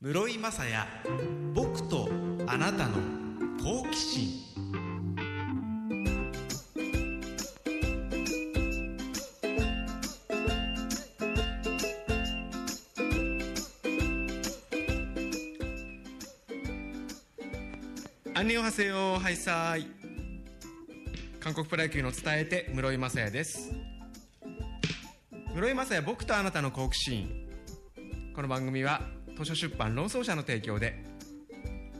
室井雅也僕とあなたの好奇心。アンニョンハセヨハイサイ。韓国プロ野球の伝えて室井雅也です。室井雅也僕とあなたの好奇心。この番組は図書出版論争者の提供で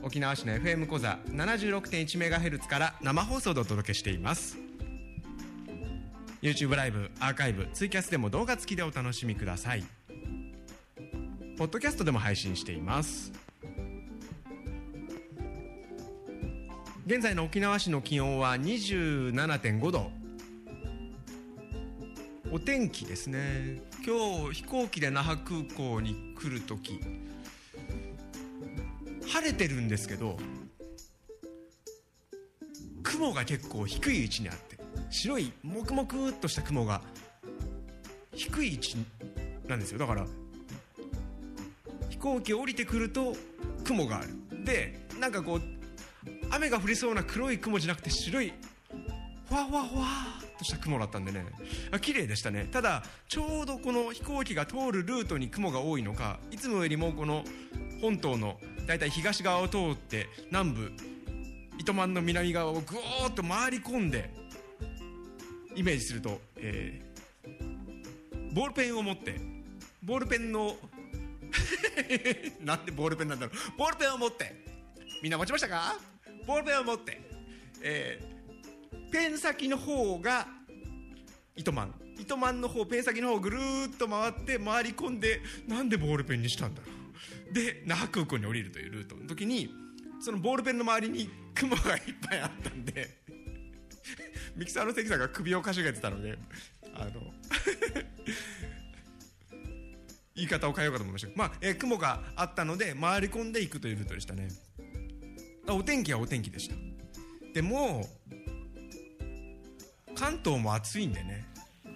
沖縄市の FM 講座 76.1MHz から生放送でお届けしています。YouTube ライブアーカイブツイキャスでも動画付きでお楽しみください。ポッドキャストでも配信しています。現在の沖縄市の気温は27.5度。お天気ですね。今日飛行機で那覇空港に来る時れてるんですけど雲が結構低い位置にあって白いもくもくっとした雲が低い位置なんですよ。だから飛行機降りてくると雲がある。でなんかこう雨が降りそうな黒い雲じゃなくて白いふわふわふわっとした雲だったんでね。あ綺麗でしたね。ただちょうどこの飛行機が通るルートに雲が多いのかいつもよりもこの本島のだいたい東側を通って南部糸満の南側をぐーっと回り込んでイメージすると、えー、ボールペンを持ってボールペンの なんでボールペンなんだろう。ボールペンを持ってみんな持ちましたか？ボールペンを持って、えー、ペン先の方が糸満。糸満の方ペン先の方ぐるっと回って回り込んでなんでボールペンにしたんだろう。で那覇空港に降りるというルートの時にそのボールペンの周りに雲がいっぱいあったんでミキサーの関さんが首をかしげてたのであの 言い方を変えようかと思いました。まあ、えー、雲があったので回り込んでいくというルートでしたね。お天気はお天気でした。でも関東も暑いんでね。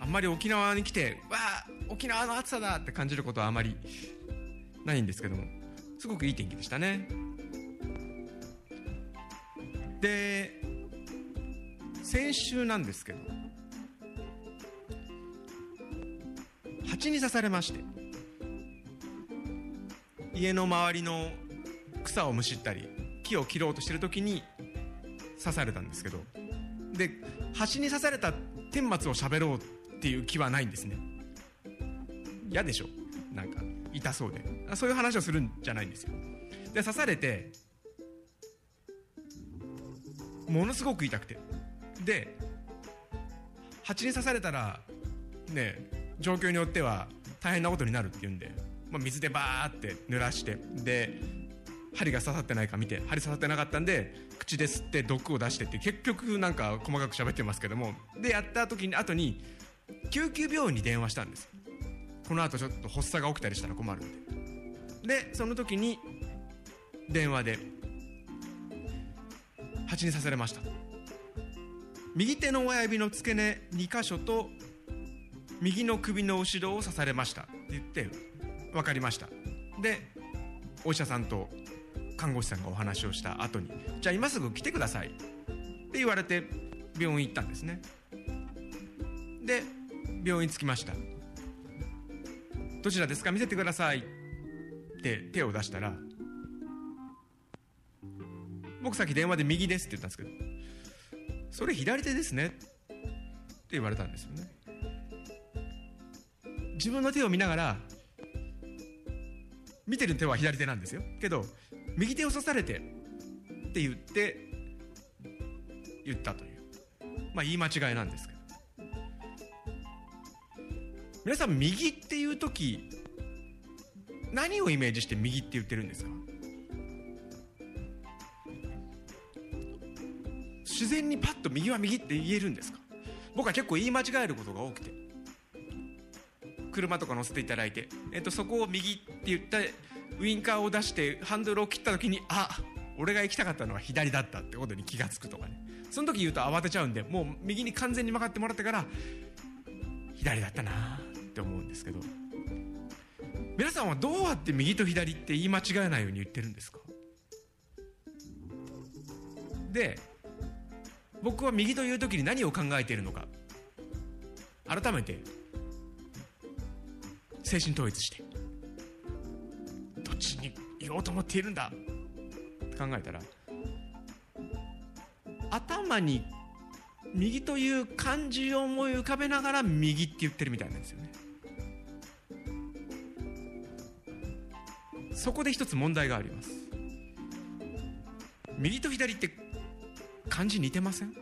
あんまり沖縄に来てわあ沖縄の暑さだって感じることはあまりないんですけども。すごくいい天気でしたね。で先週なんですけど蜂に刺されまして家の周りの草をむしったり木を切ろうとしてる時に刺されたんですけどで蜂に刺された顛末を喋ろうっていう気はないんですね。嫌でしょ？なんか。痛そうで。そういう話をするんじゃないんですよ。で刺されてものすごく痛くて。で蜂に刺されたらね状況によっては大変なことになるっていうんで、まあ、水でバーって濡らしてで針が刺さってないか見て針刺さってなかったんで口で吸って毒を出してって結局なんか細かく喋ってますけどもでやった時に後に救急病院に電話したんです。この後ちょっと発作が起きたりしたら困るんで。でその時に電話で蜂に刺されました。右手の親指の付け根2箇所と右の首の後ろを刺されました。って言って分かりました。でお医者さんと看護師さんがお話をした後にじゃあ今すぐ来てください。って言われて病院行ったんですね。で病院着きました。どちらですか？見せてください。って手を出したら僕さっき電話で右ですって言ったんですけどそれ左手ですね。って言われたんですよね。自分の手を見ながら見てる手は左手なんですよ。けど右手を刺されてって言って言ったという。まあ言い間違いなんですけど。皆さん右っていう時何をイメージして右って言ってるんですか？自然にパッと右は右って言えるんですか？僕は結構言い間違えることが多くて。車とか乗せていただいて、えっと、そこを右って言ったウインカーを出してハンドルを切った時にあ俺が行きたかったのは左だったってことに気が付くとかね。その時言うと慌てちゃうんでもう右に完全に曲がってもらってから左だったなって思うんですけど。皆さんはどうやって右と左って言い間違えないように言ってるんですか？で僕は右という時に何を考えているのか。改めて精神統一して。どっちに言おうと思っているんだ。って考えたら頭に右という漢字を思い浮かべながら右って言ってるみたいなんですよね。そこで一つ問題があります。右と左って漢字似てません？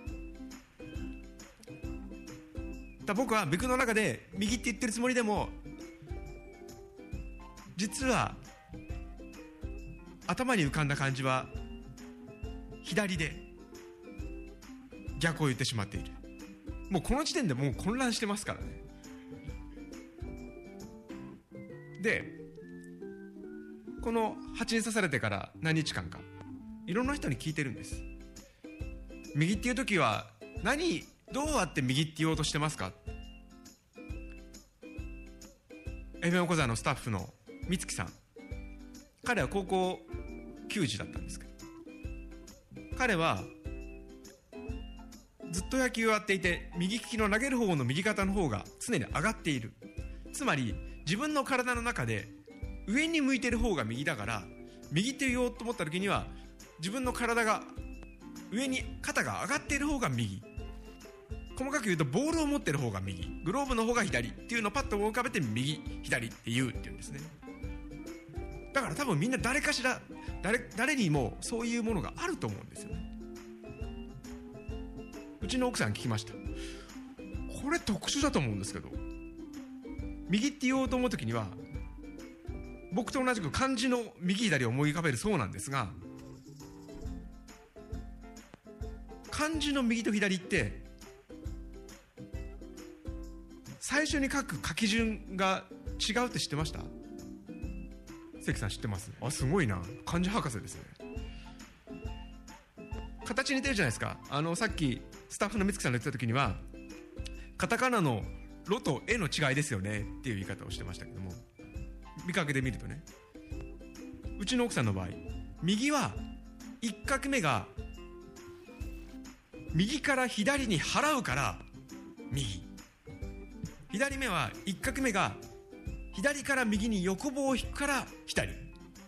だ僕は僕の中で右って言ってるつもりでも実は頭に浮かんだ漢字は左で。逆を言ってしまっている。もうこの時点でもう混乱してますからね。でこの蜂に刺されてから何日間かいろんな人に聞いてるんです。右っていう時は何どうやって右って言おうとしてますか？エメオコザのスタッフの美月さん。彼は高校球児だったんですけど。彼はずっと野球をやっていて右利きの投げる方の右肩の方が常に上がっている。つまり自分の体の中で上に向いてる方が右だから右って言おうと思った時には自分の体が上に肩が上がっている方が右。細かく言うとボールを持ってる方が右。グローブの方が左っていうのをパッと浮かべて右左って言うっていうんですね。だから多分みんな誰かしら誰誰にもそういうものがあると思うんですよね。うちの奥さん聞きました。これ特殊だと思うんですけど右って言おうと思う時には僕と同じく漢字の右左を思い浮かべるそうなんですが漢字の右と左って最初に書く書き順が違うって知ってました？関さん知ってます？あすごいな。漢字博士ですね。形似てるじゃないですか。あのさっきスタッフの美月さんが言ってた時にはカタカナの「ロ」と「エ」の違いですよねっていう言い方をしてましたけども見かけで見るとね。うちの奥さんの場合右は1画目が右から左に払うから右。左目は1画目が左から右に横棒を引くから左っ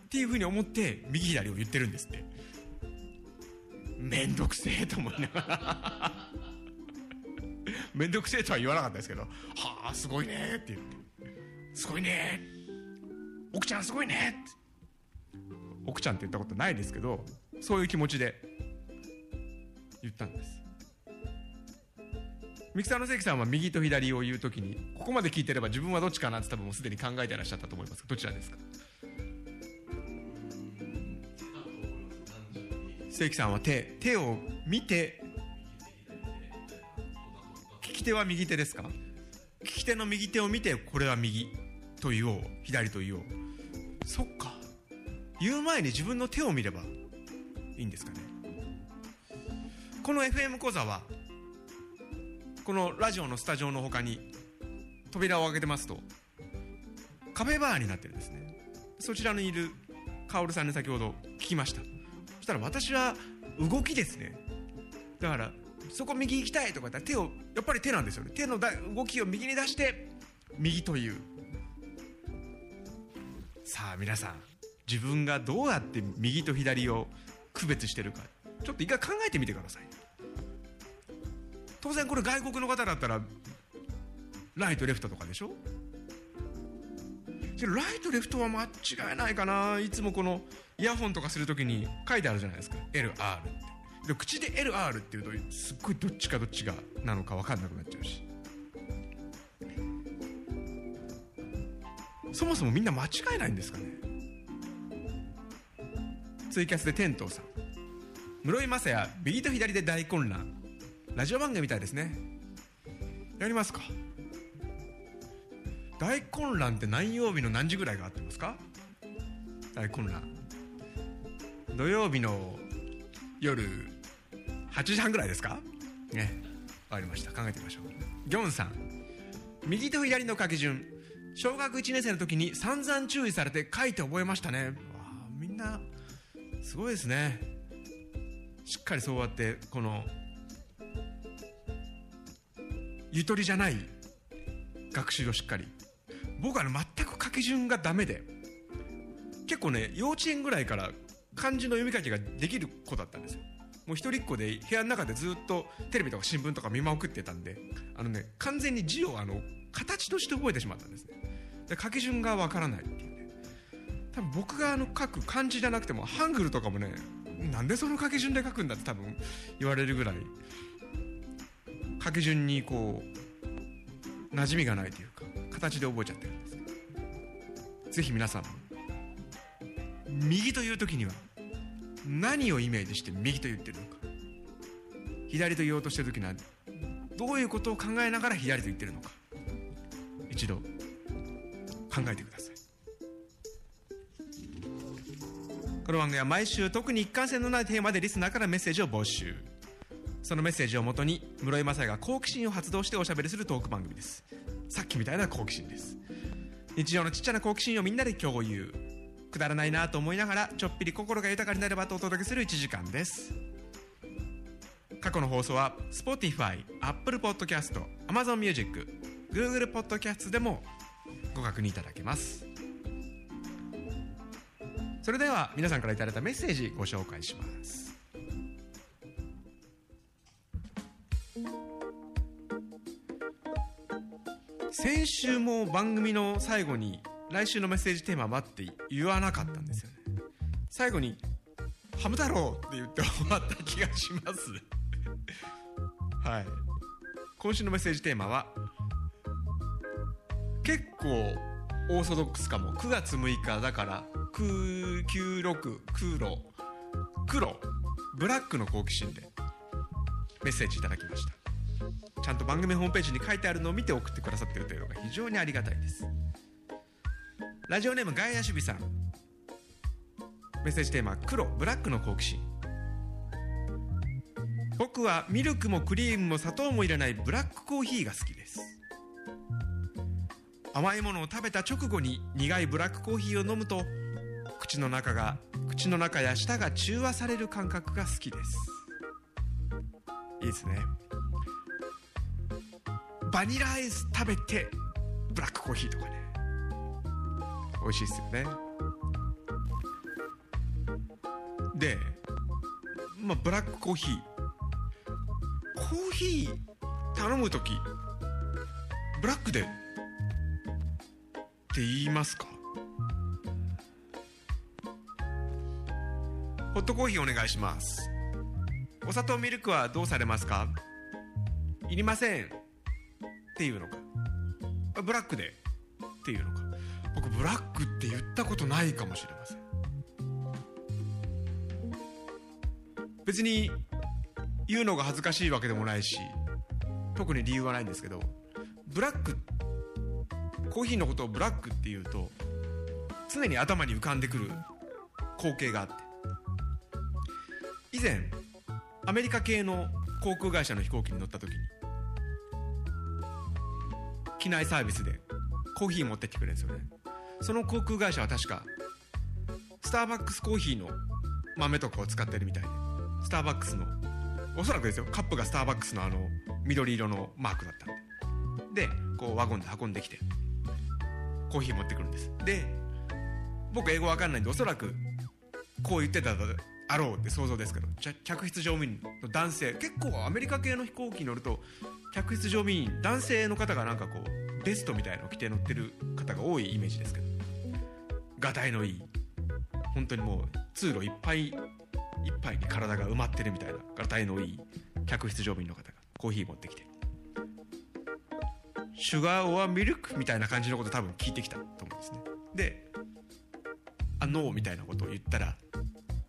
ていうふうに思って右左を言ってるんですって。めんどくせえと思いながら。めんどくせえとは言わなかったですけどはあすごいねって言って。すごいね奥ちゃんすごいねって。奥ちゃんって言ったことないですけどそういう気持ちで言ったんです。ミキサーの関さんは右と左を言うときにここまで聞いてれば自分はどっちかなって多分もうすでに考えてらっしゃったと思いますどちらですか？関さんは手手を見て利き手は右手ですか？利き手の右手を見てこれは右と言おう左と言おうそっか。言う前に自分の手を見ればいいんですかね？この FM 講座はこのラジオのスタジオの他に扉を開けてますとカフェバーになってるんですね。そちらにいるカオルさんに先ほど聞きました。したら私は動きですね。だからそこ右行きたいとか言ったら手をやっぱり手なんですよね。手の動きを右に出して右という。さあ皆さん自分がどうやって右と左を区別してるかちょっと一回考えてみてください。当然これ外国の方だったらライトレフトとかでしょ？ライトレフトは間違いないかな。いつもこのイヤホンとかするときに書いてあるじゃないですか。LR って。で口で LR っていうとすっごいどっちかどっちがなのか分かんなくなっちゃうし。そもそもみんな間違えないんですかね。ツイキャスで天童さん。室井雅也右と左で大混乱。ラジオ番組みたいですね。やりますか？大混乱って何曜日の何時ぐらいが合ってますか？大混乱。土曜日の夜8時半ぐらいですか？ね。わかりました。考えてみましょう。ギョンさん。右と左の書き順。小学1年生の時に散々注意されて書いて覚えましたね。わあみんなすごいですね。しっかりそうやってこのゆとりじゃない学習をしっかり僕は、ね、全く書き順がダメで結構ね幼稚園ぐらいから漢字の読み書きができる子だったんですよ。もう一人っ子で部屋の中でずっとテレビとか新聞とか見まくってたんであのね完全に字をあの形として覚えてしまったんですね。で書き順がわからないっていうね。多分僕があの書く漢字じゃなくてもハングルとかもねなんでその書き順で書くんだって多分言われるぐらい書き順にこう馴染みがないというか形で覚えちゃってるんです。ぜひ皆さんも右という時には何をイメージして右と言ってるのか。左と言おうとしてる時にはどういうことを考えながら左と言ってるのか。一度考えてください。この番組は毎週特に一貫性のないテーマでリスナーからメッセージを募集。そのメッセージをもとに室井雅也が好奇心を発動しておしゃべりするトーク番組です。さっきみたいな好奇心です。日常のちっちゃな好奇心をみんなで共有。くだらないなと思いながらちょっぴり心が豊かになればとお届けする1時間です。過去の放送は Spotify、Apple Podcast、Amazon Music、Google Podcast でもご確認いただけます。それでは皆さんからいただいたメッセージご紹介します。先週も番組の最後に来週のメッセージテーマはって言わなかったんですよね。最後に「ハム太郎」って言って終わった気がします。はい。今週のメッセージテーマは結構オーソドックスかも。9月6日だから96黒黒ブラックの好奇心でメッセージいただきました。ちゃんと番組ホームページに書いてあるのを見て送ってくださってるというのが非常にありがたいです。ラジオネームガイア守備さん。メッセージテーマ黒ブラックの好奇心。僕はミルクもクリームも砂糖も入れないブラックコーヒーが好きです。甘いものを食べた直後に苦いブラックコーヒーを飲むと口の中が口の中や舌が中和される感覚が好きです。いいですね。バニラアイス食べてブラックコーヒーとかね。美味しいですよね。でまあブラックコーヒー。コーヒー頼む時ブラックでって言いますか？ホットコーヒーお願いします。お砂糖ミルクはどうされますか？いりません。っていうのか。ブラックでっていうのか。僕ブラックって言ったことないかもしれません。別に言うのが恥ずかしいわけでもないし特に理由はないんですけどブラックコーヒーのことをブラックっていうと常に頭に浮かんでくる光景があって。以前アメリカ系の航空会社の飛行機に乗った時に機内サービスでコーヒー持ってきてくれるんですよね。その航空会社は確かスターバックスコーヒーの豆とかを使ってるみたいでスターバックスのおそらくですよカップがスターバックスのあの緑色のマークだったんで。でこうワゴンで運んできてコーヒー持ってくるんです。で僕英語わかんないんでおそらくこう言ってたあろうって想像ですけど客室乗務員の男性結構アメリカ系の飛行機に乗ると客室乗務員男性の方がなんかこうベストみたいなのを着て乗ってる方が多いイメージですけどがたいのいい本当にもう通路いっぱいいっぱいに体が埋まってるみたいながたいのいい客室乗務員の方がコーヒー持ってきてシュガーオアミルクみたいな感じのこと多分聞いてきたと思うんですね。であノーみたいなことを言ったら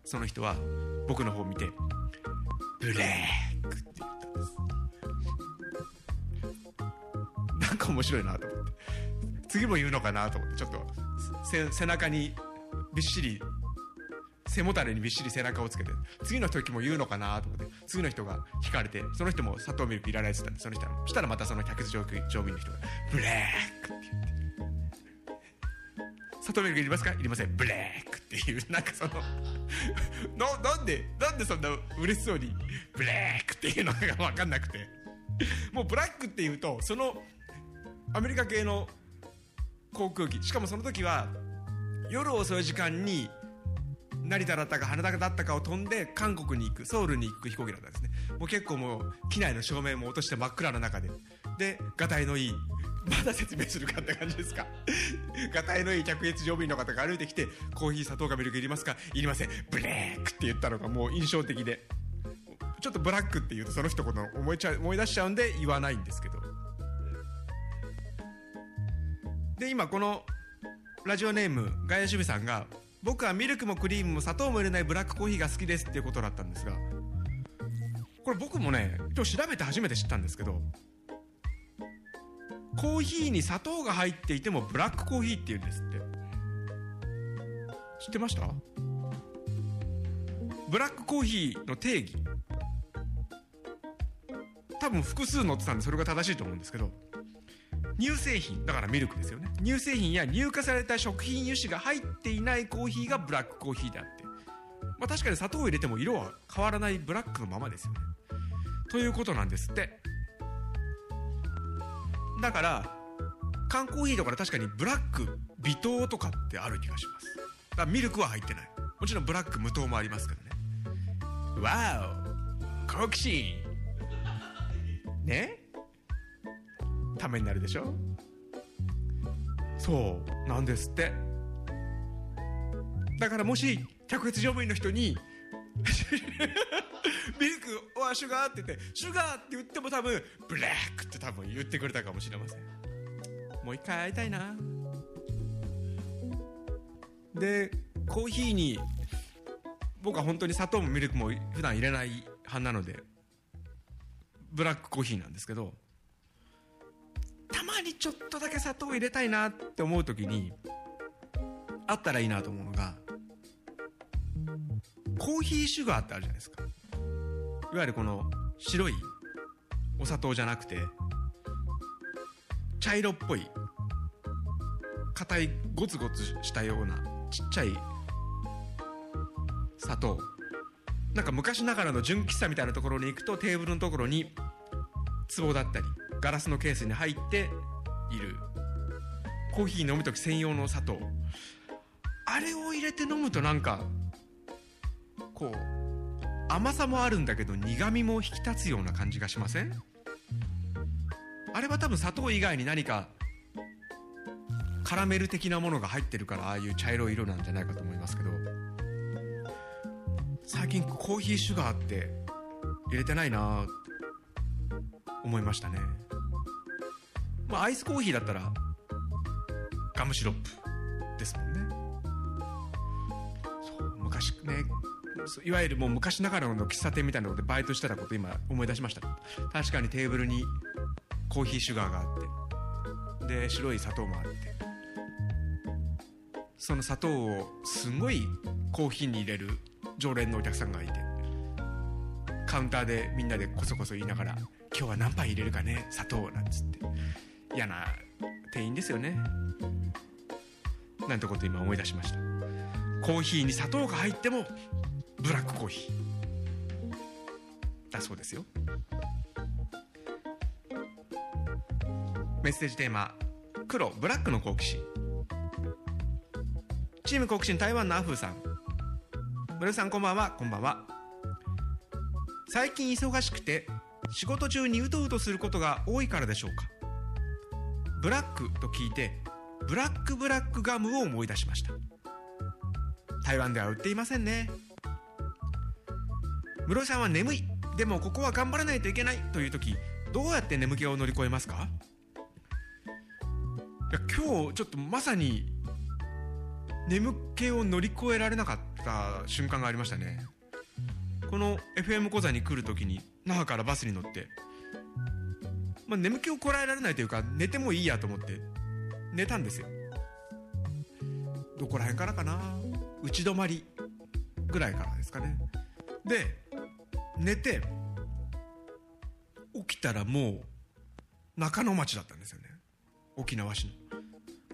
その人は僕の方を見てブレークって言ったんです。なんか面白いなと思って。次も言うのかなと思ってちょっと背中にびっしり背もたれにびっしり背中をつけて次の時も言うのかなと思って次の人が引かれてその人も砂糖ミルクいらないって言ったんでその人そしたらまたその客乗務員の人が「ブレーク」って言って。砂糖ミルクいりますか？いりません。 black っていうなんかその ななんでなんでそんな嬉しそうに black っていうのが分かんなくて。もうブラックっていうとそのアメリカ系の航空機しかもその時は夜遅い時間に成田だったか羽田だったかを飛んで韓国に行くソウルに行く飛行機だったんですね。もう結構もう機内の照明も落として真っ暗な中で。でがたいのいいまだ説明するかって感じですか？がたいのいい客室乗務員の方が歩いてきてコーヒー砂糖かミルクいりますか？いりません。ブレークって言ったのがもう印象的で。ちょっとブラックって言うとその一言思いちゃ思い出しちゃうんで言わないんですけど。で今このラジオネームガヤ守備さんが僕はミルクもクリームも砂糖も入れないブラックコーヒーが好きですっていうことだったんですがこれ僕もね今日調べて初めて知ったんですけどコーヒーに砂糖が入っていてもブラックコーヒーっていうんですって。知ってました？ブラックコーヒーの定義。多分複数載ってたんでそれが正しいと思うんですけど。乳製品。だからミルクですよね。乳製品や乳化された食品油脂が入っていないコーヒーがブラックコーヒーであって。まあ確かに砂糖を入れても色は変わらないブラックのままですよね。ということなんですって。だから缶コーヒーとかで確かにブラック微糖とかってある気がします。だからミルクは入ってない。もちろんブラック無糖もありますけどね。わお好奇心。ね？ためになるでしょ？そう。なんですって。だからもし客室乗務員の人に ミルクはシュガーって言ってシュガーって言っても多分ブラックって多分言ってくれたかもしれません。もう一回会いたいな。でコーヒーに僕は本当に砂糖もミルクも普段入れない派なのでブラックコーヒーなんですけどたまにちょっとだけ砂糖入れたいなって思う時にあったらいいなと思うのがコーヒーシュガーってあるじゃないですか。わゆるこの白いお砂糖じゃなくて茶色っぽい硬いゴツゴツしたようなちっちゃい砂糖。なんか昔ながらの純喫茶みたいなところに行くとテーブルのところに壺だったりガラスのケースに入っている。コーヒー飲む時専用の砂糖。あれを入れて飲むとなんかこう甘さもあるんだけど苦みも引き立つような感じがしません？あれは多分砂糖以外に何かカラメル的なものが入ってるからああいう茶色い色なんじゃないかと思いますけど最近コーヒーシュガーって入れてないなって思いましたね。まあアイスコーヒーだったらガムシロップですもんね。そう昔ねいわゆるもう昔ながらの喫茶店みたいなのでバイトしてたこと今思い出しました。確かにテーブルにコーヒーシュガーがあって。で白い砂糖もあって。その砂糖をすごいコーヒーに入れる常連のお客さんがいて。カウンターでみんなでこそこそ言いながら「今日は何杯入れるかね砂糖」なんつって。嫌な店員ですよね。なんてこと今思い出しました。コーヒーに砂糖が入ってもブラックコーヒー。だそうですよ。メッセージテーマ黒ブラックの好奇心。チーム好奇心台湾のアフーさん。村さんこんばんは。こんばんは。最近忙しくて仕事中にうとうとすることが多いからでしょうか。ブラックと聞いてブラックブラックガムを思い出しました。台湾では売っていませんね。室井さんは眠い。でもここは頑張らないといけないという時どうやって眠気を乗り越えますか？いや今日ちょっとまさに眠気を乗り越えられなかった瞬間がありましたね。この FM 講座に来る時に那覇からバスに乗って、まあ、眠気をこらえられないというか寝てもいいやと思って寝たんですよ。どこら辺からかな？打ち止まりぐらいからですかね。で寝て起きたらもう中野町だったんですよね。沖縄市の。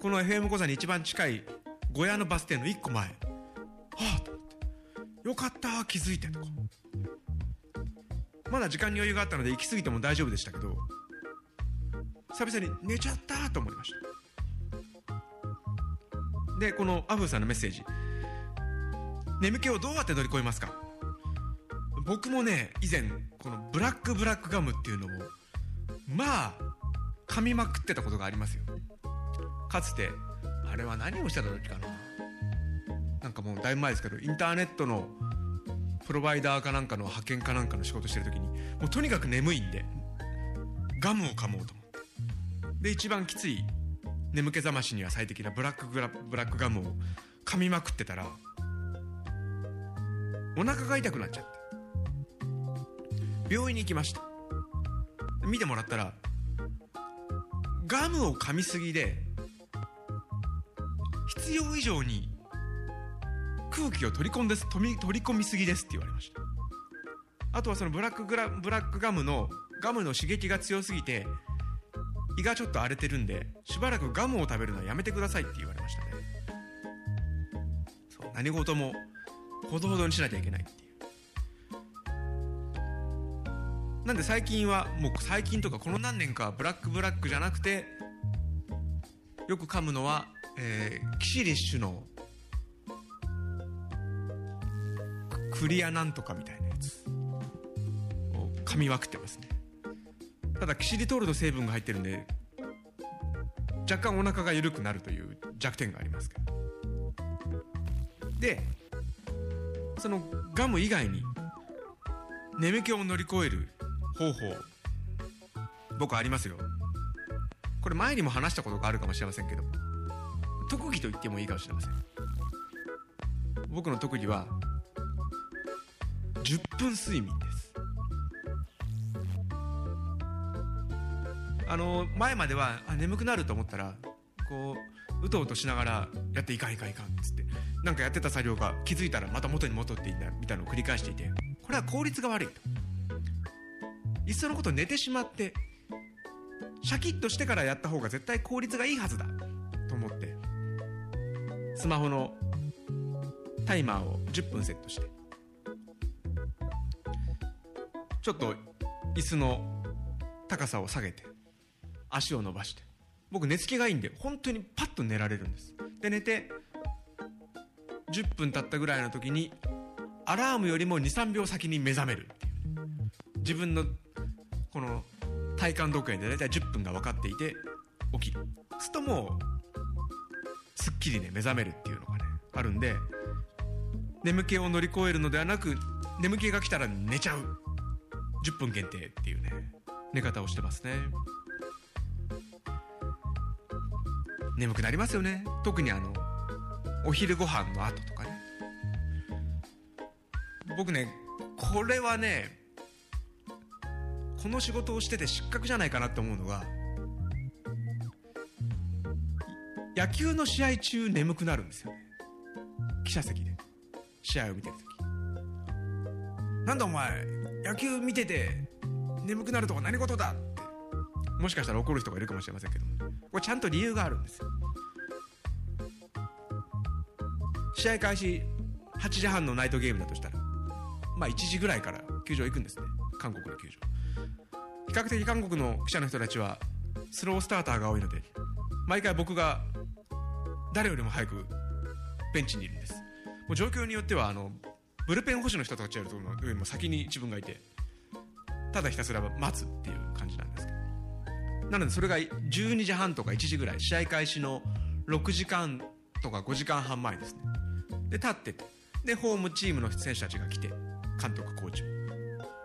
この FM 講座に一番近い小屋のバス停の1個前。はあと思って。よかった気づいてとか。まだ時間に余裕があったので行き過ぎても大丈夫でしたけど久々に寝ちゃったと思いました。でこのアフーさんのメッセージ。眠気をどうやって乗り越えますか？僕もね以前このブラックブラックガムっていうのをまあ噛みまくってたことがありますよ。かつてあれは何をしてた時かな。なんかもうだいぶ前ですけどインターネットのプロバイダーかなんかの派遣かなんかの仕事してる時にもうとにかく眠いんでガムを噛もうと思って。で一番きつい眠気覚ましには最適なブラックブラックガムを噛みまくってたらお腹が痛くなっちゃって。病院に行きました。見てもらったらガムを噛みすぎで必要以上に空気を取り込んです取り取り込みすぎですって言われました。あとはそのブラックグラブラックガムのガムの刺激が強すぎて胃がちょっと荒れてるんでしばらくガムを食べるのはやめてくださいって言われましたね。そう何事もほどほどにしなきゃいけないってなんで最近はもう最近とかこの何年かブラックブラックじゃなくてよく噛むのは、えー、キシリッシュのクリアなんとかみたいなやつ。を噛みまくってますね。ただキシリトールの成分が入ってるんで若干お腹が緩くなるという弱点がありますけど。でそのガム以外に眠気を乗り越える方法。僕ありますよ。これ前にも話したことがあるかもしれませんけど特技と言ってもいいかもしれません。僕の特技は10分睡眠です。あの前まではあ眠くなると思ったらこううとうとしながらやっていかんいかんいかんっつってなんかやってた作業が気づいたらまた元に戻っていたみたいなのを繰り返していてこれは効率が悪いと。いっそのこと寝てしまってシャキッとしてからやった方が絶対効率がいいはずだと思ってスマホのタイマーを10分セットしてちょっと椅子の高さを下げて足を伸ばして僕寝つきがいいんで本当にパッと寝られるんです。で寝て10分経ったぐらいの時にアラームよりも23秒先に目覚めるっていう。自分のこの体感時計で大体10分が分かっていて起きる。するともうすっきりね目覚めるっていうのがねあるんで眠気を乗り越えるのではなく眠気が来たら寝ちゃう。10分限定っていうね寝方をしてますね。眠くなりますよね。特にあのお昼ご飯の後とかね。僕ねこれはねこの仕事をしてて失格じゃないかなって思うのが野球の試合中眠くなるんですよね。記者席で。試合を見てる時。なんだお前野球見てて眠くなるとは何事だって。もしかしたら怒る人がいるかもしれませんけどこれちゃんと理由があるんですよ。試合開始8時半のナイトゲームだとしたらまあ1時ぐらいから球場行くんですね。韓国の球場。比較的韓国の記者の人たちはスロースターターが多いので毎回僕が誰よりも早くベンチにいるんです。もう状況によってはあのブルペン保守の人たちやるというよりも先に自分がいてただひたすら待つっていう感じなんですけど。なのでそれが12時半とか1時ぐらい試合開始の6時間とか5時間半前ですね。で立っててでホームチームの選手たちが来て監督コーチ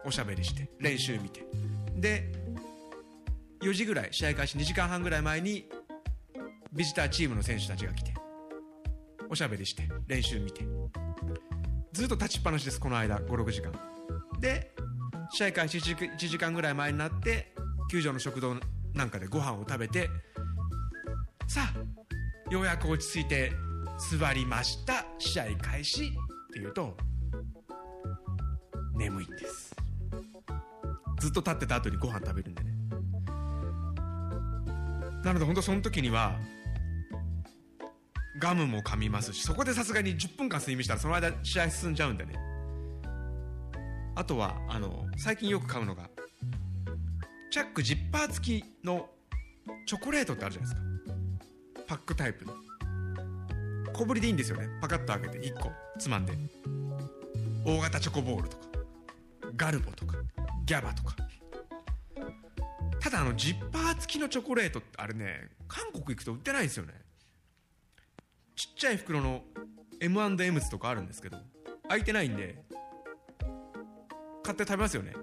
おしゃべりして練習見て。で4時ぐらい試合開始2時間半ぐらい前にビジターチームの選手たちが来ておしゃべりして練習見て。ずっと立ちっぱなしですこの間56時間。で試合開始1時間ぐらい前になって球場の食堂なんかでご飯を食べてさあようやく落ち着いて座りました。試合開始っていうと眠いんです。ずっと立ってた後にご飯食べるんでね。なので本当その時にはガムも噛みますしそこでさすがに10分間睡眠したらその間試合進んじゃうんでね。あとはあの最近よく買うのがチャックジッパー付きのチョコレートってあるじゃないですか。パックタイプの。小ぶりでいいんですよね。パカッと開けて1個つまんで。大型チョコボールとかガルボとか。ギャバとか。ただあのジッパー付きのチョコレートってあれね韓国行くと売ってないんですよね。ちっちゃい袋の M&M's とかあるんですけど開いてないんで買って食べますよね。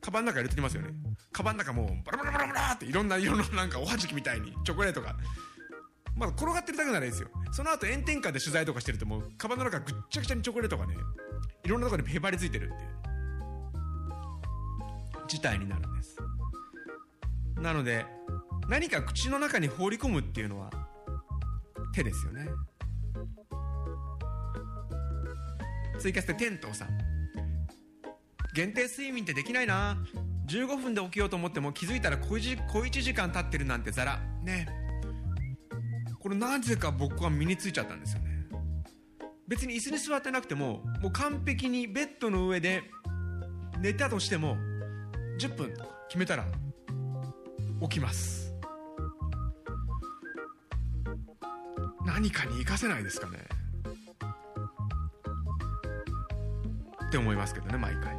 カバンの中入れときますよね。カバンの中もうバラバラバラバラっていろんな色のなんかおはじきみたいにチョコレートが。まだ転がってるだけならいいですよ。その後炎天下で取材とかしてるともうカバンの中ぐっちゃぐちゃにチョコレートがねいろんなところにへばりついてるっていう。事態になるんです。なので何か口の中に放り込むっていうのは手ですよね。追加してテントさ。ん限定睡眠ってできないな。15分で起きようと思っても気づいたら小 1, 小1時間経ってるなんてザラ。ね。これなぜか僕は身についちゃったんですよね。別に椅子に座ってなくてももう完璧にベッドの上で寝たとしても10分とか決めたら起きます。何かに活かせないですかね。って思いますけどね毎回。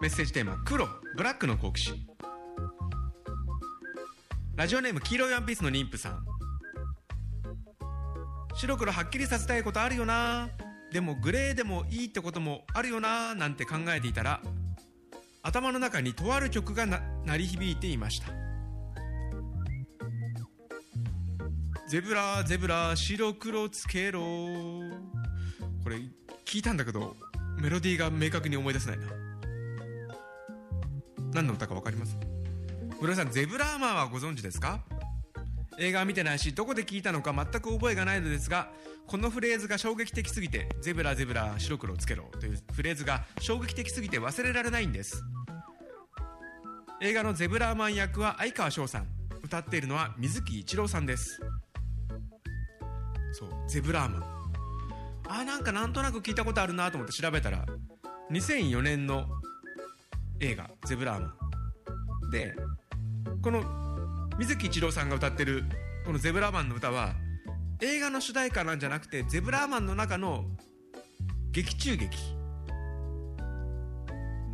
メッセージテーマ黒ブラックの好奇心。ラジオネーム黄色いワンピースの妊婦さん。白黒はっきりさせたいことあるよな。でもグレーでもいいってこともあるよな。なんて考えていたら頭の中にとある曲が鳴り響いていました。ゼブラゼブラ白黒つけろ。これ聞いたんだけどメロディーが明確に思い出せないな。何の歌か分かります？村井さんゼブラーマンはご存知ですか？映画は見てないしどこで聞いたのか全く覚えがないのですがこのフレーズが衝撃的すぎてゼブラゼブラ白黒つけろというフレーズが衝撃的すぎて忘れられないんです。映画のゼブラーマン役は相川翔さん。歌っているのは水木一郎さんです。そうゼブラーマン。あなんかなんとなく聞いたことあるなと思って調べたら2004年の映画「ゼブラーマン」でこの水木一郎さんが歌ってるこの「ゼブラーマン」の歌は映画の主題歌なんじゃなくてゼブラーマンの中の劇中劇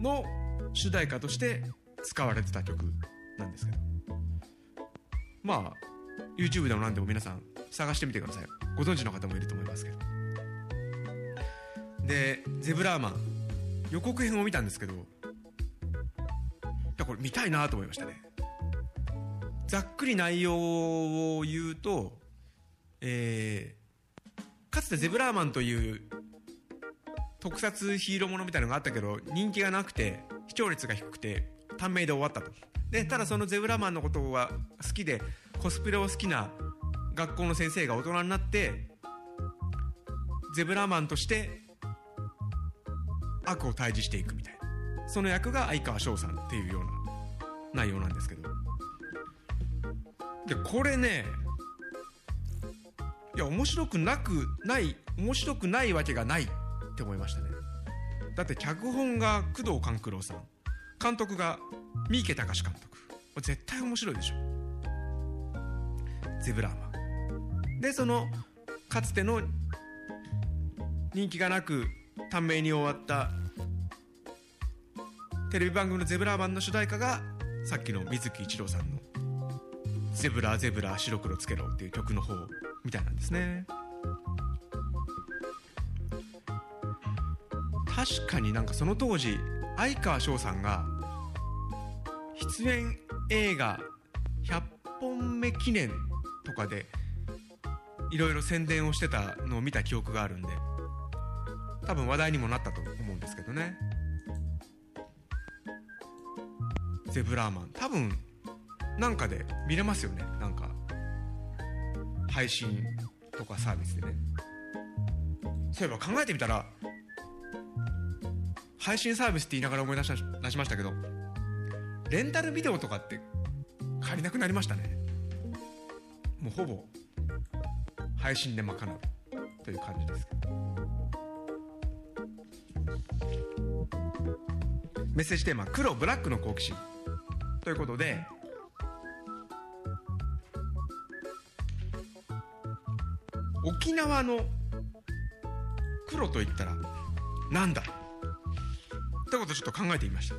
の主題歌として使われてた曲なんですけど。まあ YouTube でも何でも皆さん探してみてください。ご存知の方もいると思いますけど。で「ゼブラーマン」予告編を見たんですけどいやこれ見たいなと思いましたね。ざっくり内容を言うとえー、かつてゼブラーマンという特撮ヒーローものみたいなのがあったけど人気がなくて視聴率が低くて短命で終わったと。でただそのゼブラーマンのことは好きでコスプレを好きな学校の先生が大人になってゼブラーマンとして悪を退治していくみたいな。その役が相川翔さんっていうような内容なんですけど。でこれねいや面白くなくない面白くないわけがないって思いましたね。だって脚本が工藤官九郎さん監督が三池崇監督。絶対面白いでしょ。ゼブラーマン。でそのかつての人気がなく短命に終わったテレビ番組の「ゼブラーマン」の主題歌がさっきの水木一郎さんの「ゼブラゼブラ白黒つけろ」っていう曲の方みたいなんですね。確かになんかその当時相川翔さんが出演映画100本目記念とかでいろいろ宣伝をしてたのを見た記憶があるんで多分話題にもなったと思うんですけどね。ゼブラーマン多分なんかで見れますよね。なんか配信とかサービスでね。そういえば考えてみたら配信サービスって言いながら思い出し出しましたけどレンタルビデオとかって借りなくなりましたね。もうほぼ配信で賄うという感じですメッセージテーマ「黒ブラックの好奇心」ということで沖縄の黒といったらなんだ？ってことをちょっと考えてみました。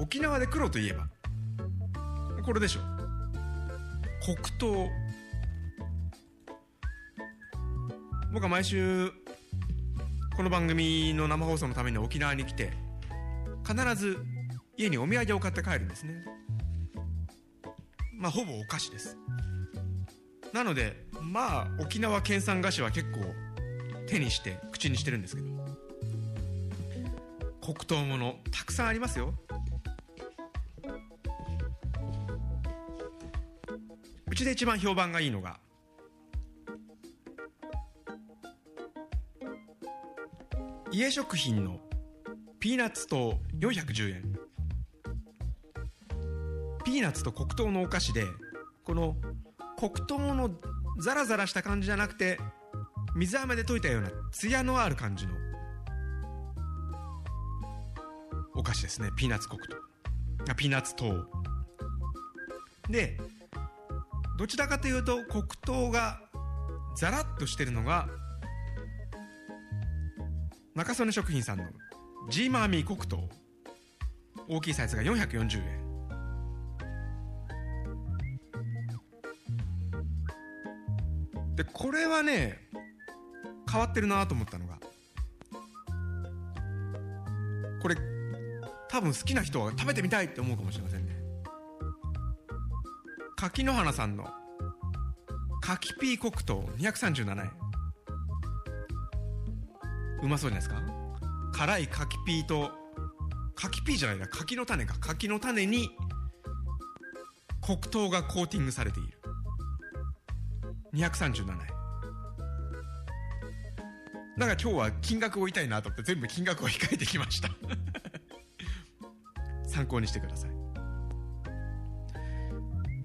沖縄で黒といえばこれでしょ黒糖。僕は毎週この番組の生放送のために沖縄に来て必ず家にお土産を買って帰るんですね。まあほぼお菓子です。なのでまあ沖縄県産菓子は結構手にして口にしてるんですけど。黒糖ものたくさんありますよ。うちで一番評判がいいのが家食品のピーナッツ糖410円。ピーナッツと黒糖のお菓子でこの黒糖のザラザラした感じじゃなくて水飴で溶いたようなツヤのある感じのお菓子ですね。ピーナッツ黒糖。あピーナッツ糖。でどちらかというと黒糖がザラッとしてるのが中曽根食品さんのジーマーミー黒糖。大きいサイズが440円。変わってるなと思ったのがこれ多分好きな人は食べてみたいって思うかもしれませんね。柿の花さんの柿ピー黒糖237円。うまそうじゃないですか？辛い柿ピーと柿ピーじゃないな柿の種か。柿の種に黒糖がコーティングされている。237円。だから今日は金額を言いたいなと思って全部金額を控えてきました。参考にしてください。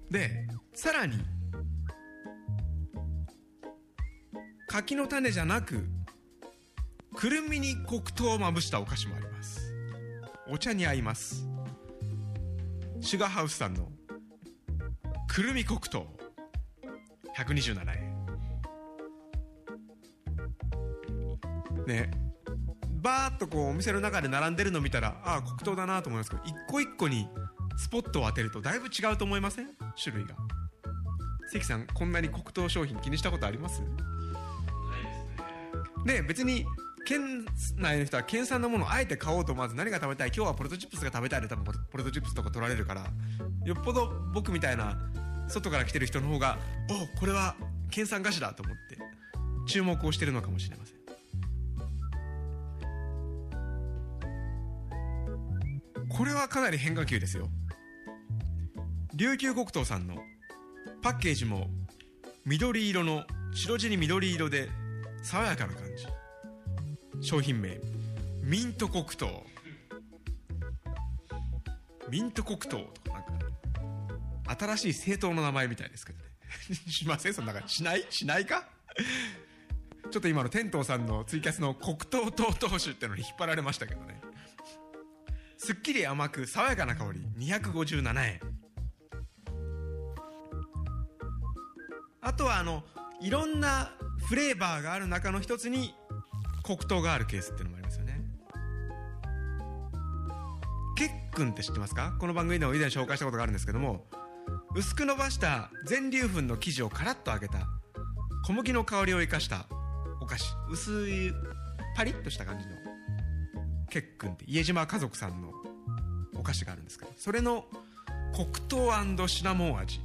でさらに。柿の種じゃなくくるみに黒糖をまぶしたお菓子もあります。お茶に合います。シュガーハウスさんのくるみ黒糖。127円ねバーッとこうお店の中で並んでるの見たらああ黒糖だなと思いますけど一個一個にスポットを当てるとだいぶ違うと思いません？種類が。関さんこんなに黒糖商品気にしたことあります？ね。別に県内の人は県産のものをあえて買おうとまず何が食べたい？今日はポテトチップスが食べたいで多分ポテトチップスとか取られるから。よっぽど僕みたいな外から来てる人の方がおこれは県産菓子だと思って注目をしてるのかもしれませんこれはかなり変化球ですよ。琉球黒糖さんのパッケージも緑色の白地に緑色で爽やかな感じ。商品名ミント黒糖。ミント黒糖とかなんか新しい政党の名前みたいですけどね。しません？そんなしない？しないか？ちょっと今の天童さんのツイキャスの黒糖糖糖酒ってのに引っ張られましたけどね。すっきり甘く爽やかな香り。257円。あとはあのいろんなフレーバーがある中の一つに黒糖があるケースっていうのもありますよね。ケックンって知ってますか？この番組でも以前紹介したことがあるんですけども薄く伸ばした全粒粉の生地をカラッと揚げた小麦の香りを生かしたお菓子。薄いパリッとした感じのケックンって家島家族さんのお菓子があるんですけどそれの黒糖シナモン味。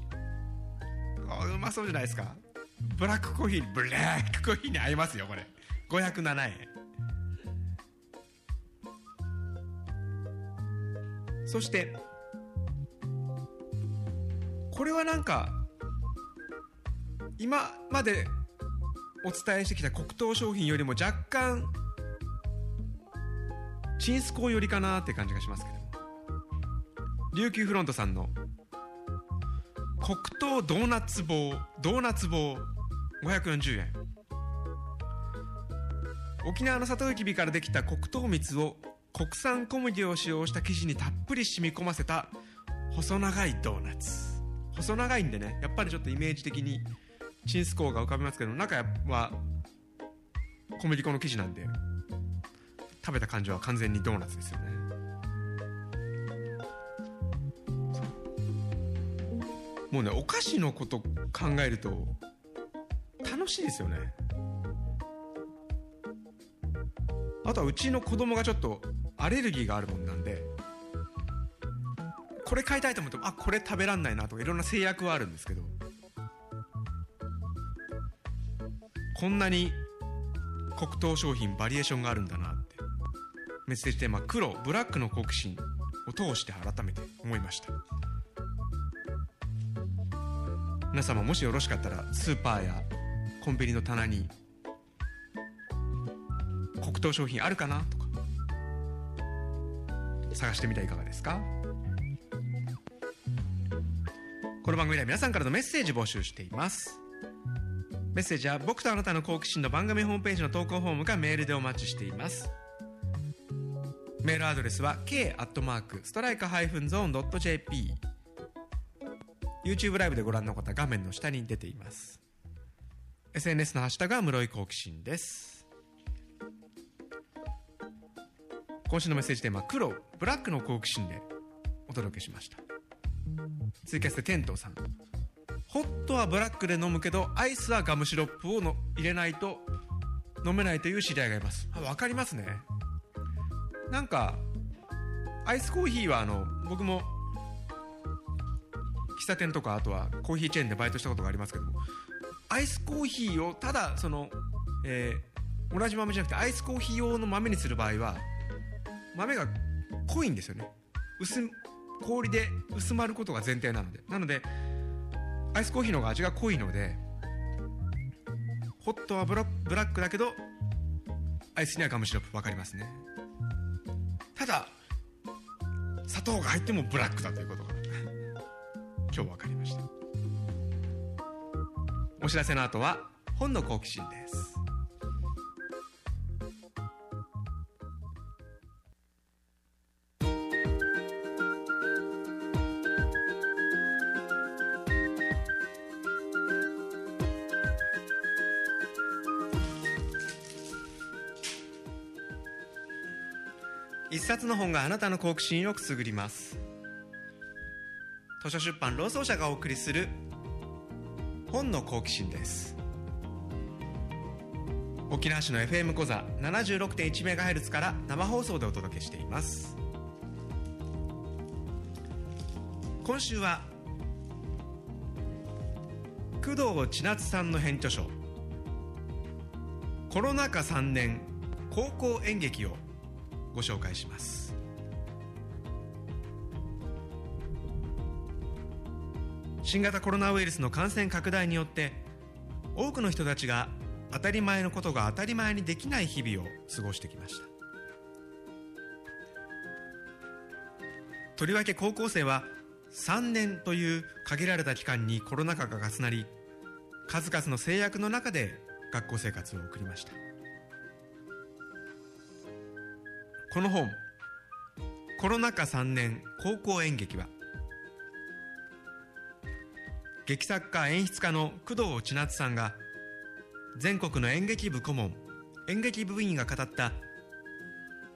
うまそうじゃないですか。ブラックコーヒーブラックコーヒーに合いますよこれ。507円そしてこれはなんか今までお伝えしてきた黒糖商品よりも若干チンスコー寄りかなって感じがしますけど。琉球フロントさんの。黒糖ドーナツ棒ドーナツ棒540円。沖縄のサトウキビからできた黒糖蜜を国産小麦を使用した生地にたっぷり染み込ませた細長いドーナツ。細長いんでねやっぱりちょっとイメージ的にチンスコーが浮かびますけど中は小麦粉の生地なんで食べた感じは完全にドーナツですよね。もうねお菓子のこと考えると楽しいですよね。あとはうちの子供がちょっとアレルギーがあるもんなんでこれ買いたいと思ってもあこれ食べらんないなとかいろんな制約はあるんですけどこんなに黒糖商品バリエーションがあるんだなってメッセージテーマ黒ブラックの好奇心を通して改めて思いました。皆様もしよろしかったらスーパーやコンビニの棚に黒糖商品あるかなとか探してみてはいかがですか？この番組では皆さんからのメッセージ募集しています。メッセージは僕とあなたの好奇心の番組ホームページの投稿フォームかメールでお待ちしています。メールアドレスは k アットマークストライカハイフンゾーンドット JP YouTube ライブでご覧の方画面の下に出ています。SNS のハッシュタグは室井好奇心です。今週のメッセージテーマ黒ブラックの好奇心でお届けしました。ツイキャスでテントさん。ホットはブラックで飲むけどアイスはガムシロップをの入れないと飲めないという知り合いがいます。あ分かりますね。なんかアイスコーヒーはあの僕も喫茶店とかあとはコーヒーチェーンでバイトしたことがありますけどもアイスコーヒーをただその、えー、同じ豆じゃなくてアイスコーヒー用の豆にする場合は豆が濃いんですよね。薄氷で薄まることが前提なので。なのでアイスコーヒーの方が味が濃いのでホットはブラブラックだけどアイスにはガムシロップ。分かりますね。ただ砂糖が入ってもブラックだということが今日分かりました。お知らせの後は本の好奇心です。一冊の本があなたの好奇心をくすぐります。図書出版労働者がお送りする本の好奇心です。沖縄市の FM 講座 76.1MHz から生放送でお届けしています。今週は工藤千夏さんの編著書。コロナ禍3年高校演劇をご紹介します。新型コロナウイルスの感染拡大によって多くの人たちが当たり前のことが当たり前にできない日々を過ごしてきました。とりわけ高校生は3年という限られた期間にコロナ禍が重なり数々の制約の中で学校生活を送りました。この本「コロナ禍3年高校演劇は」劇作家演出家の工藤千夏さんが全国の演劇部顧問演劇部員が語った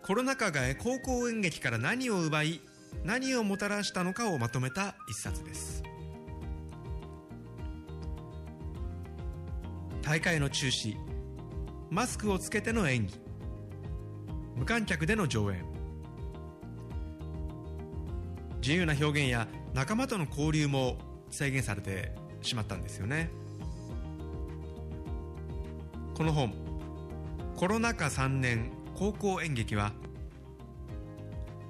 コロナ禍が高校演劇から何を奪い何をもたらしたのかをまとめた一冊です。大会の中止マスクをつけての演技無観客での上演自由な表現や仲間との交流も制限されてしまったんですよね。この本「コロナ禍3年高校演劇は」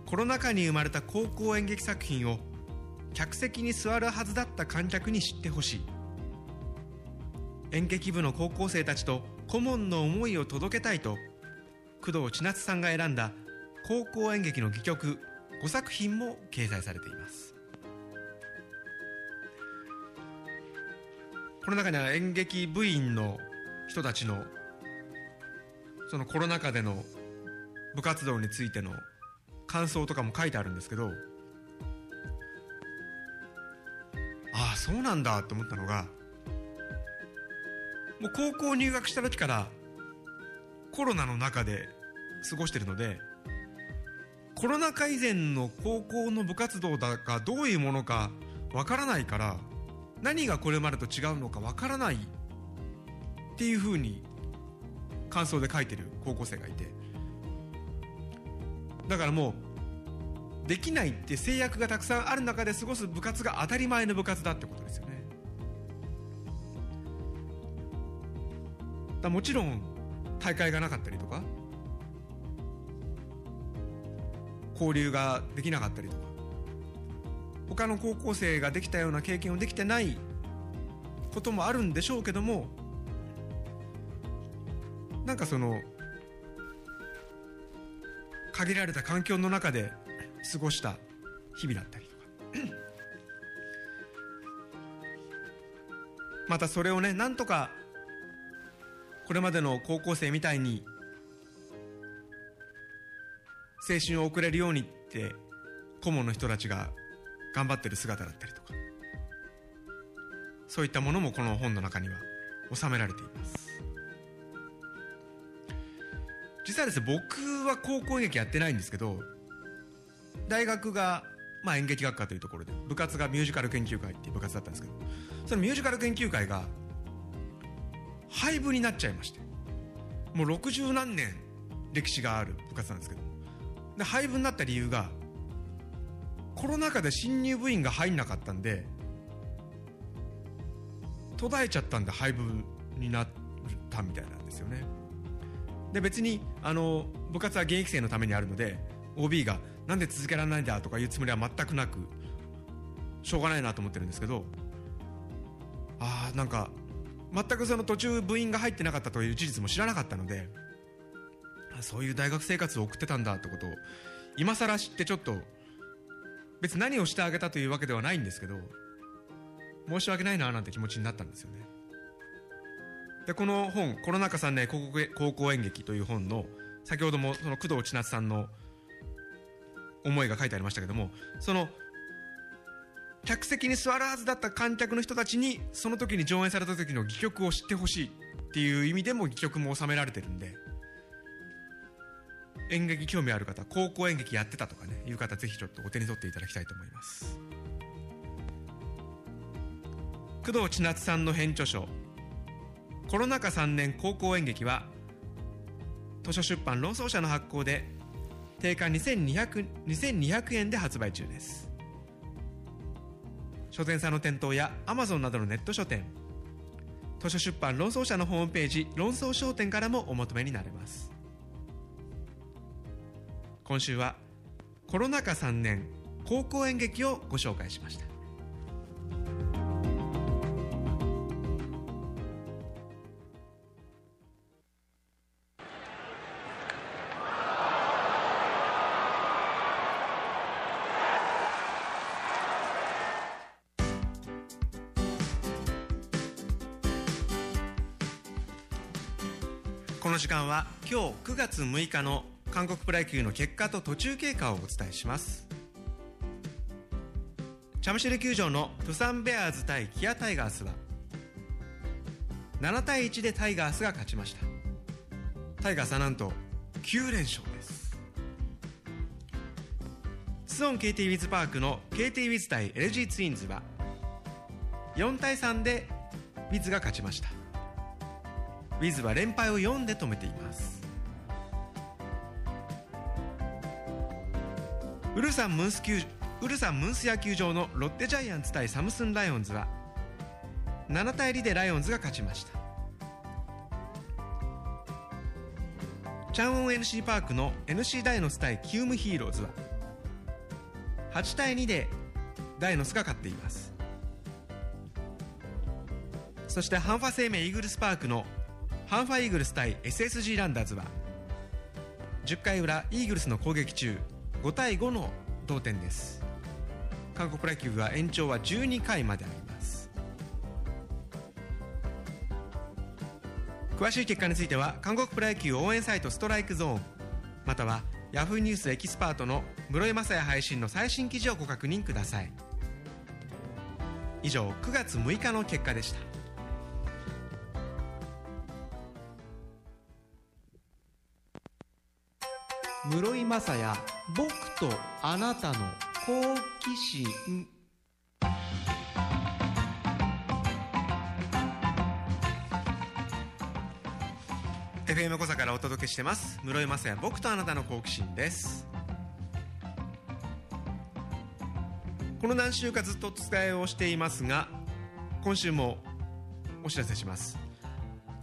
コロナ禍に生まれた高校演劇作品を客席に座るはずだった観客に知ってほしい。演劇部の高校生たちと顧問の思いを届けたいと工藤千夏さんが選んだ高校演劇の戯曲5作品も掲載されています。この中には演劇部員の人たちのそのコロナ禍での部活動についての感想とかも書いてあるんですけどああそうなんだって思ったのがもう高校入学した時からコロナの中で過ごしてるのでコロナ禍以前の高校の部活動だかどういうものかわからないから何がこれまでと違うのかわからないっていうふうに感想で書いてる高校生がいて。だからもうできないって制約がたくさんある中で過ごす部活が当たり前の部活だってことですよね。だもちろん大会がなかったりとか交流ができなかったりとか他の高校生ができたような経験をできてないこともあるんでしょうけどもなんかその限られた環境の中で過ごした日々だったりとか。またそれをねなんとかこれまでの高校生みたいに青春を送れるようにって顧問の人たちが頑張ってる姿だったりとか。そういったものもこの本の中には収められています。実はですね僕は高校演劇やってないんですけど大学が、まあ、演劇学科というところで部活がミュージカル研究会っていう部活だったんですけどそのミュージカル研究会が廃部になっちゃいましてもう60何年歴史がある部活なんですけどで廃部になった理由がコロナ禍で新入部員が入んなかったんで途絶えちゃったんで廃部になったみたいなんですよね。で別にあの部活は現役生のためにあるので OB がなんで続けられないんだとかいうつもりは全くなくしょうがないなと思ってるんですけどああなんか全くその途中部員が入ってなかったという事実も知らなかったのでそういう大学生活を送ってたんだってことを今更知ってちょっと別に何をしてあげたというわけではないんですけど申し訳ないななんて気持ちになったんですよね。でこの本「コロナ禍3年高校高校演劇」という本の先ほどもその工藤千夏さんの思いが書いてありましたけどもその客席に座るはずだった観客の人たちにその時に上演された時の戯曲を知ってほしいっていう意味でも戯曲も収められてるんで演劇興味ある方高校演劇やってたとかねいう方ぜひちょっとお手に取っていただきたいと思います。工藤千夏さんの編著書「コロナ禍3年高校演劇」は図書出版論争社の発行で定価2200 2200円で発売中です。書店さんの店頭や Amazon などのネット書店図書出版論争社のホームページ論争商店からもお求めになれます。今週はコロナ禍3年高校演劇をご紹介しました。この時間は今日9月6日の韓国プロ野球の結果と途中経過をお伝えします。チャムシェル球場のプサンベアーズ対キアタイガースは7対1でタイガースが勝ちました。タイガースはなんと9連勝です。スオン KT ウィズパークの KT ウィズ対 LG ツインズは4対3でウィズが勝ちました。ウィズは連敗を4で止めています。ウルサンムンス球ウルサンムンス野球場のロッテジャイアンツ対サムスンライオンズは7対2でライオンズが勝ちました。チャンウォン NC パークの NC ダイノス対キウムヒーローズは8対2でダイノスが勝っています。そしてハンファ生命イーグルスパークのハンファイーグルス対 SSG ランダーズは10回裏イーグルスの攻撃中5対5の同点です。韓国プロ野球は延長は12回まであります。詳しい結果については韓国プロ野球応援サイトストライクゾーンまたはヤフーニュースエキスパートの室井雅也配信の最新記事をご確認ください。以上9月6日の結果でした。室井雅也僕とあなたの好奇心。FM 小座からお届けしてます。室井雅也僕とあなたの好奇心です。この何週かずっとお伝えをしていますが今週もお知らせします。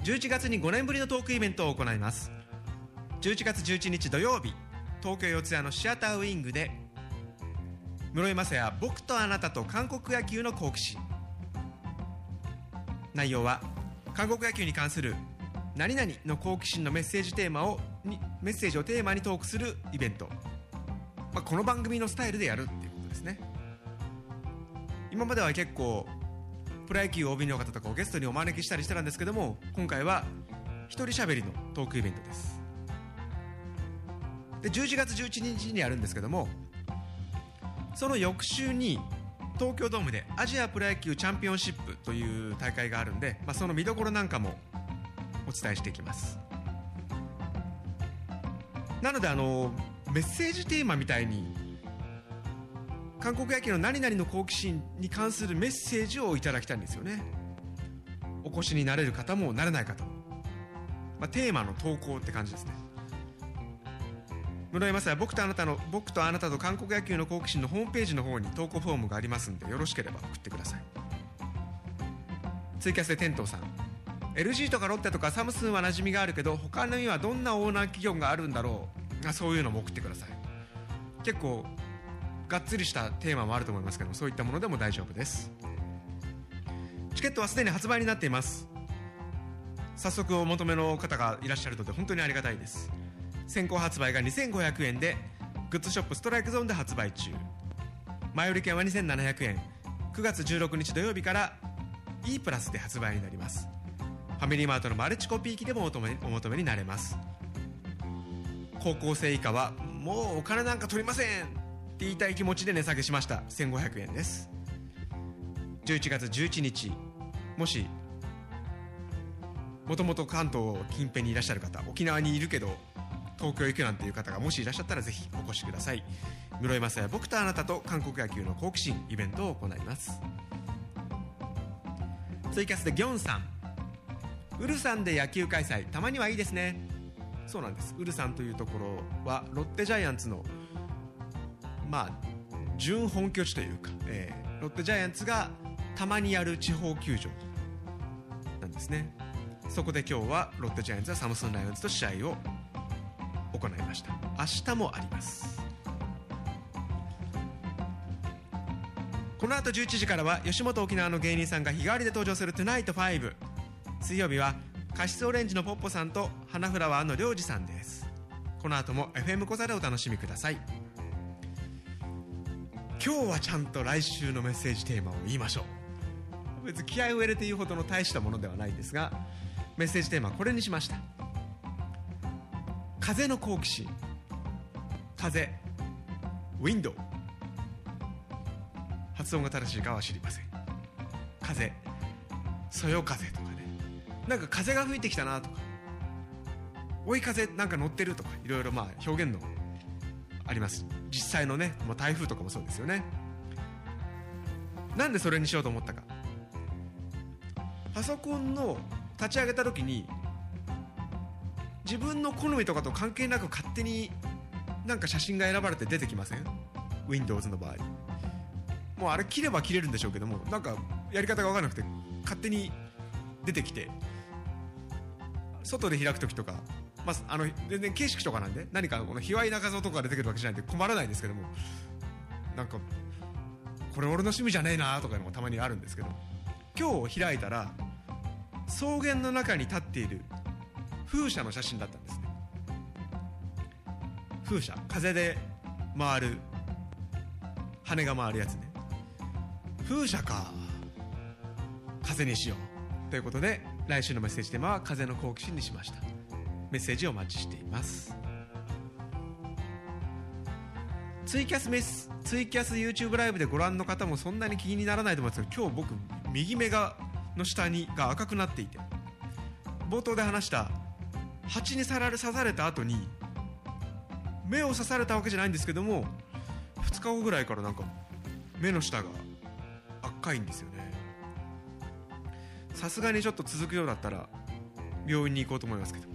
11月に5年ぶりのトークイベントを行います。11月11日土曜日東京四谷のシアターウイングで室井雅也僕とあなたと韓国野球の好奇心。内容は韓国野球に関する何々の好奇心のメッセージテーマをにメッセージをテーマにトークするイベント、まあ、この番組のスタイルでやるっていうことですね。今までは結構プロ野球 OB の方とかをゲストにお招きしたりしてたんですけども今回は一人しゃべりのトークイベントです。で11月11日にやるんですけどもその翌週に東京ドームでアジアプロ野球チャンピオンシップという大会があるんで、まあ、その見どころなんかもお伝えしていきます。なのであのメッセージテーマみたいに韓国野球の何々の好奇心に関するメッセージをいただきたいんですよね。お越しになれる方もなれない方も、まあ、テーマの投稿って感じですね。室井雅也僕とあなたの僕とあなたと韓国野球の好奇心のホームページの方に投稿フォームがありますんでよろしければ送ってください。ツイキャスでテントさん LG とかロッテとかサムスンは馴染みがあるけど他のにはどんなオーナー企業があるんだろう。そういうのも送ってください。結構がっつりしたテーマもあると思いますけどそういったものでも大丈夫です。チケットはすでに発売になっています。早速お求めの方がいらっしゃるので本当にありがたいです。先行発売が2500円でグッズショップストライクゾーンで発売中。前売り券は2700円。9月16日土曜日から E プラスで発売になります。ファミリーマートのマルチコピー機でもお求めお求めになれます。高校生以下はもうお金なんか取りません!って言いたい気持ちで値下げしました。1500円です。11月11日もしもともと関東近辺にいらっしゃる方沖縄にいるけど東京行くなんていう方がもしいらっしゃったらぜひお越しください。室井雅也僕とあなたと韓国野球の好奇心イベントを行います。ツイキャスでギョンさん。ウルサンで野球開催。たまにはいいですね。そうなんです。ウルサンというところはロッテジャイアンツのまあ準本拠地というか、えー、ロッテジャイアンツがたまにやる地方球場なんですね。そこで今日はロッテジャイアンツはサムスンライオンズと試合を行いました。明日もあります。この後11時からは吉本沖縄の芸人さんが日替わりで登場する「TONIGHT5」水曜日はカシスオレンジのポッポさんと花フラワーのりょうじさんです。この後も FM 小座でお楽しみください。今日はちゃんと来週のメッセージテーマを言いましょう。別に気合を入れて言うほどの大したものではないんですがメッセージテーマはこれにしました。風の好奇心。風。ウィンドウ発音が正しいかは知りません。風。そよ風とかね。なんか風が吹いてきたなとか。追い風なんか乗ってるとかいろいろまあ表現のあります。実際のねもう台風とかもそうですよね。なんでそれにしようと思ったか。パソコンの立ち上げた時に自分の好みとかと関係なく勝手になんか写真が選ばれて出てきません？Windows の場合。もうあれ切れば切れるんでしょうけどもなんかやり方が分からなくて勝手に出てきて。外で開く時とか、まあ、あの全然形式とかなんで何かこの卑猥な画像とか出てくるわけじゃないんで困らないんですけどもなんかこれ俺の趣味じゃねえなとかいうのもたまにあるんですけど今日開いたら草原の中に立っている風車の写真だったんですね。風車風で回る羽が回るやつね。風車か風にしようということで来週のメッセージテーマは風の好奇心にしました。メッセージをお待ちしています。ツイキャスメスツイキャス YouTube ライブでご覧の方もそんなに気にならないと思うんですけど今日僕右目がの下にが赤くなっていて冒頭で話した蜂に刺された後に目を刺されたわけじゃないんですけども2日後ぐらいからなんか目の下が赤いんですよね。さすがにちょっと続くようだったら病院に行こうと思いますけど。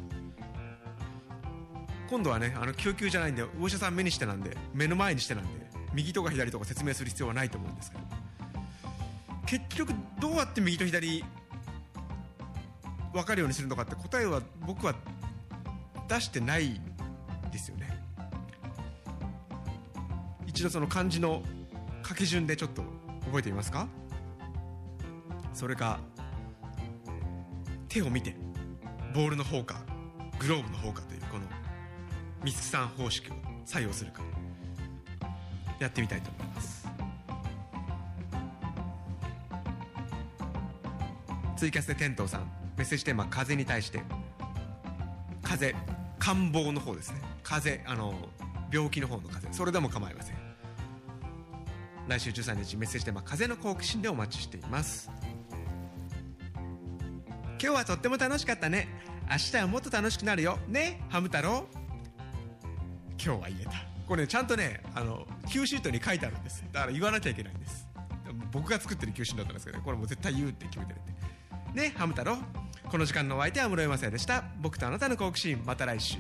今度はねあの救急じゃないんでお医者さん目にしてなんで目の前にしてなんで右とか左とか説明する必要はないと思うんですけど。結局どうやって右と左分かるようにするのかって答えは僕は出してないですよね。一度その漢字の書き順でちょっと覚えてみますか？それか手を見てボールの方かグローブの方かというこの三月さん方式を採用するかやってみたいと思います。ツイキャスで天童さんメッセージテーマ「風」に対して「風」感冒の方ですね。風邪あの病気の方の風。邪それでも構いません。来週13日メッセージテーマ「風の好奇心」でお待ちしています。今日はとっても楽しかったね。明日はもっと楽しくなるよ。ねハム太郎。今日は言えた。これねちゃんとねあの Q シートに書いてあるんです。だから言わなきゃいけないんです。僕が作ってる Q シートだったんですけど、ね、これもう絶対言うって決めてるんで。ねハム太郎。この時間のお相手は室山さやでした。僕とあなたの好奇心また来週。